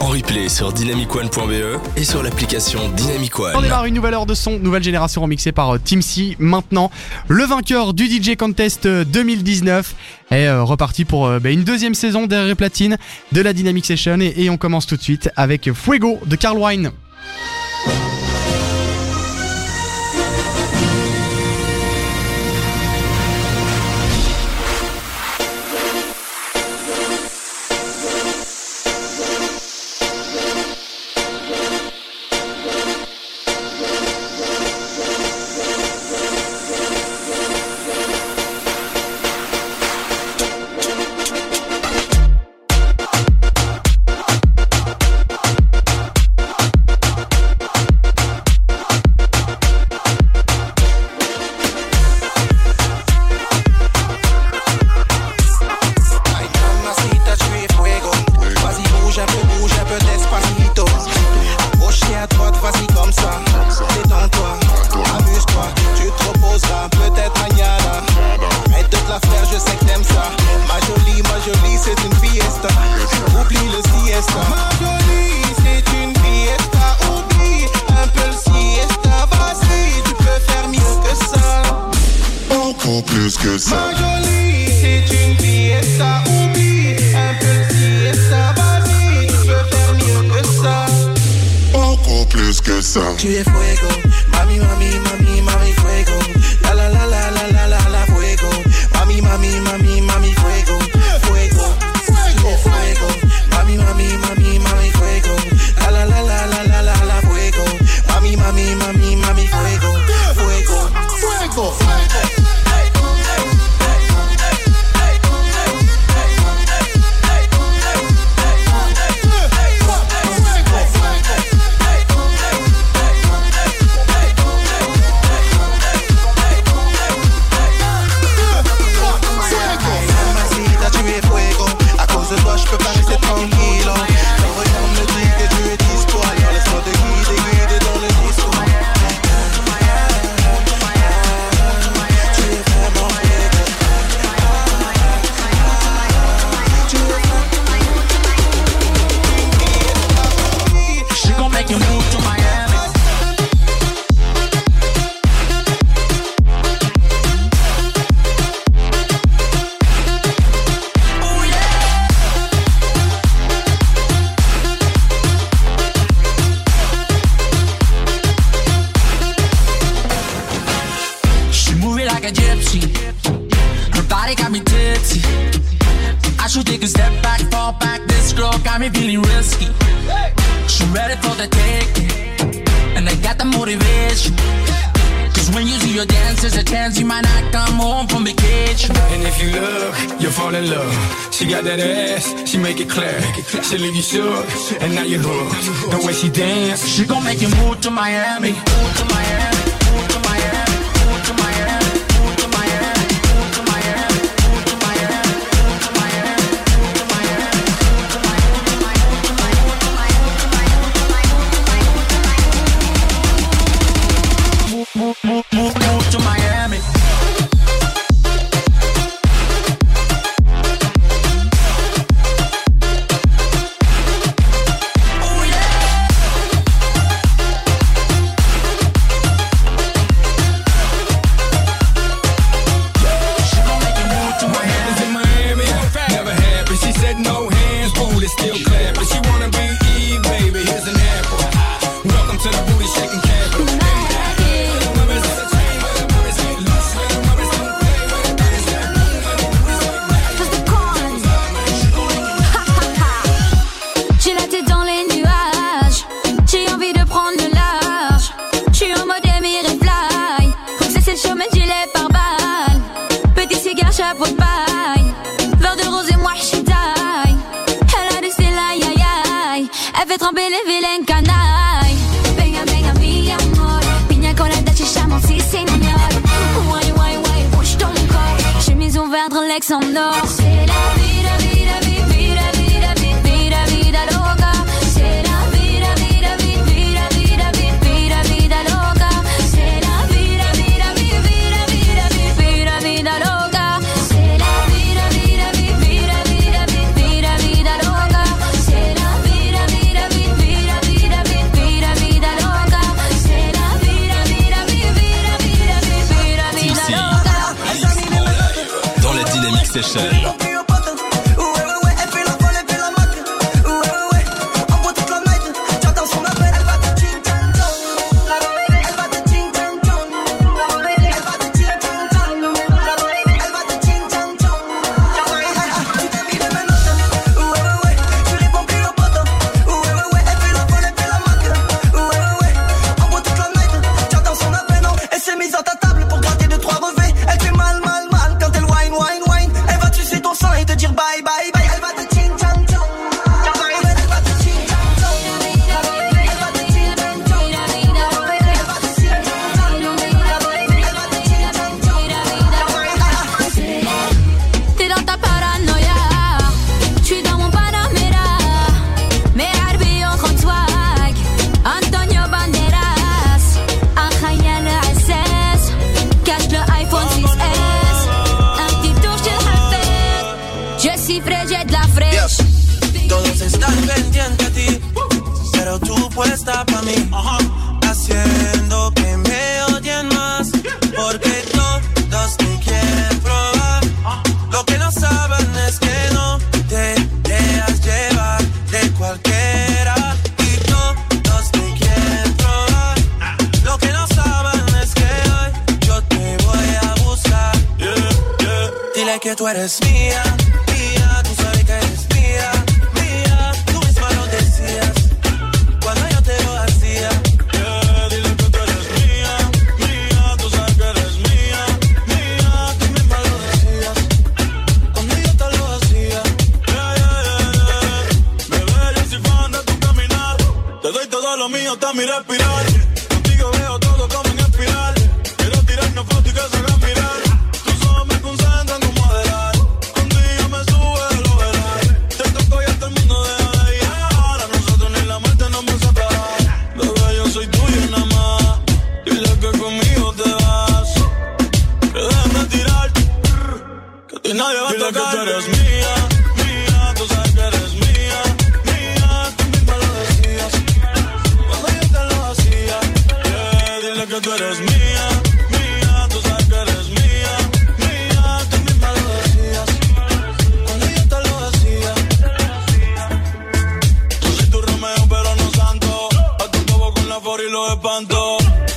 en replay sur dynamicone.be et sur l'application Dynamicone. On démarre une nouvelle heure de son, nouvelle génération remixée par euh, Team C. Maintenant, le vainqueur du DJ Contest euh, 2019 est euh, reparti pour bah, une deuxième saison derrière platine de la Dynamic Session et on commence tout de suite avec Fuego de Carl Wine. I should take a step back, fall back. This girl got me feeling risky. She ready for the take, and I got the motivation. Cause when you see your dance, there's a chance you might not come home from vacation. And if you look, you'll fall in love. She got that ass, she make it clear. She leave you shook, and now you're hooked. The way she dance, she gon' make you move to Miami. Move to Miami. move, move. semáforo y lo espantó.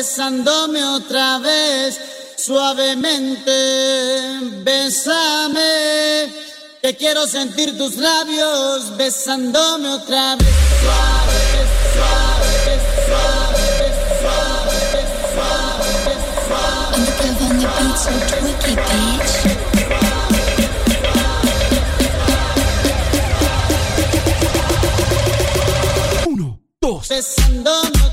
besándome otra vez, suavemente, besame. Que quiero sentir tus labios besándome otra vez, suave, Uno, dos. Besándome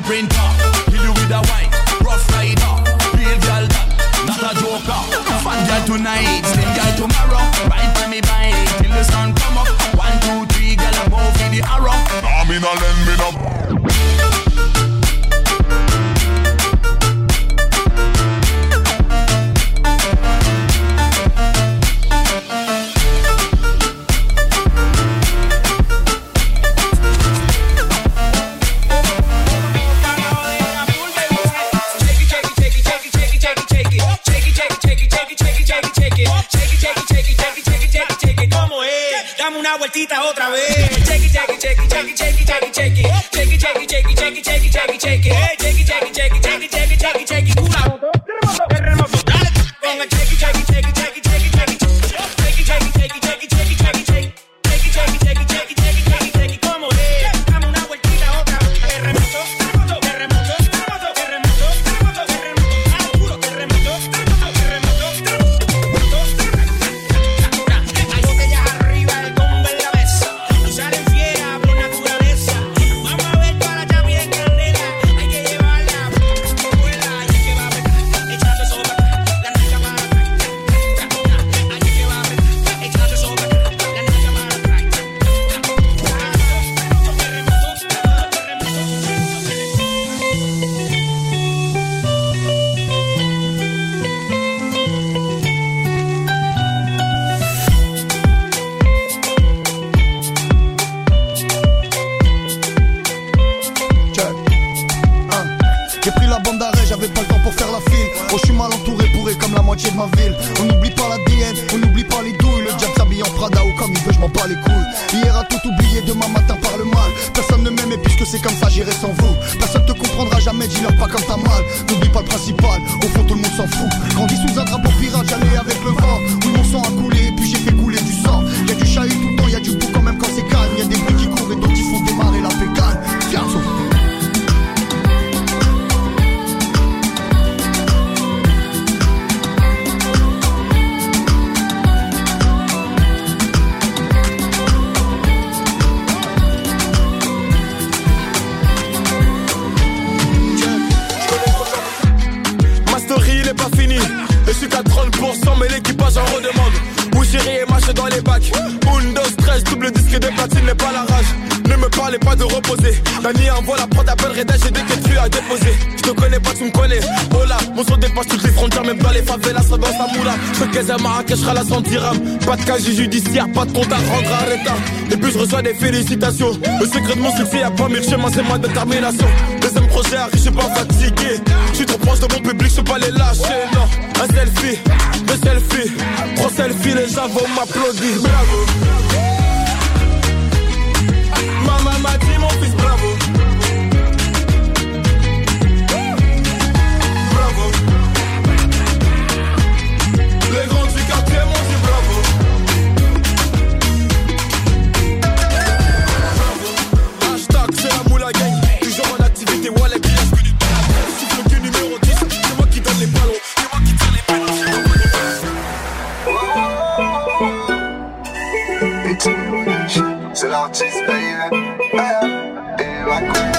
funny printer, kill you with a wine, rough rider, real girl that, not a joker. Fat girl tonight, slim girl tomorrow. Ride for me bike till the sun come up. One, two, three, girl above in the arrow. Nah, me nah lend maldita otra vez. Hier a tout oublié, demain matin par le mal. Personne ne m'aime et puisque c'est comme ça, j'irai sans vous. Personne te comprendra jamais, dis-leur pas comme t'as mal. N'oublie pas le principal, au fond tout le monde s'en fout. Grandi sous un drapeau bacs Windows 13, double disque de platine n'est pas la rage. Ne me parlez pas de reposer. Dani envoie la prod appelle Reda j'ai des que tu as déposé Je te connais pas tu me connais. Oh là, mon son dépasse toutes les frontières Même dans les favelas, ça dans sa moula. Je te à Marrakech, la 100 dirhams Pas de casier judiciaire, pas de compte à rendre à Reda. Et puis je reçois des félicitations. Le secret de mon succès y'a pas mille chemins, c'est ma détermination projet arrive, je suis pas fatigué. Je suis trop proche de mon public, je peux pas les lâcher Non, un selfie, deux selfies Trois selfies, les gens vont m'applaudir. Bravo noches, baby. Eh, eh, eh,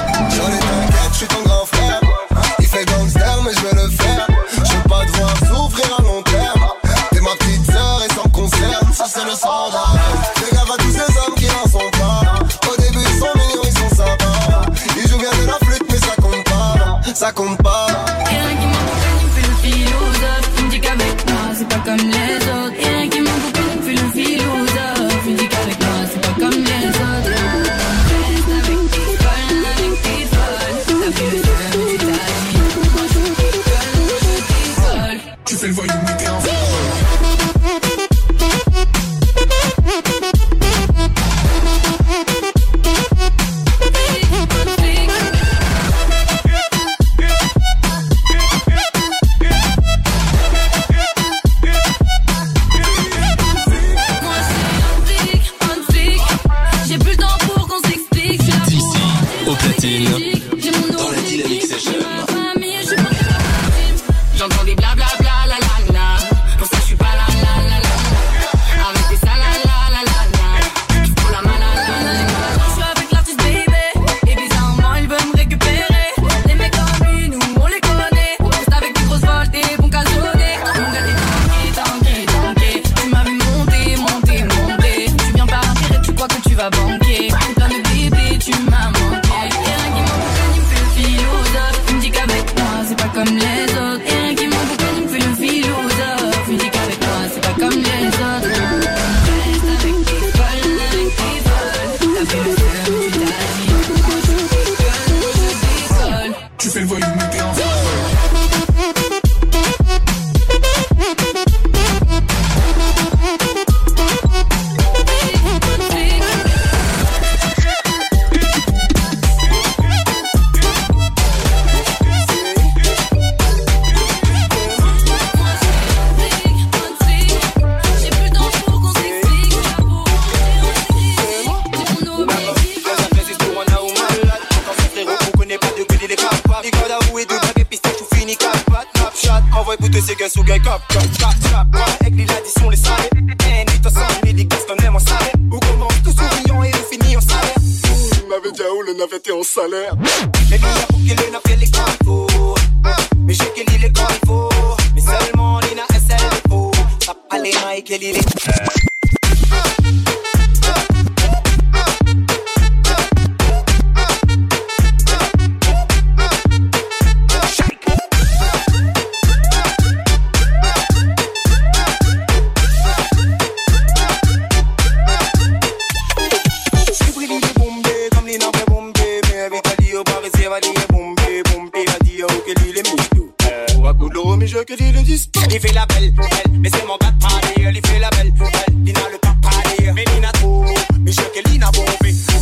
mais je que dis le disque. Il fait la belle, elle, mais c'est mon gars de il fait la belle, elle, Lina le papadir. Mais Lina trop, mais je que Lina bombe.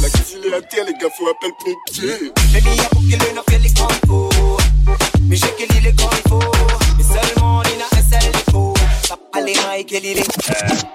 La cuisine et la terre, les gars, faut appel pompier. Mais Mia pour qu'il le nomme, les grands faut. Mais je que les grands faut. Mais seulement Lina, elle, c'est les faux. Ça pas les est.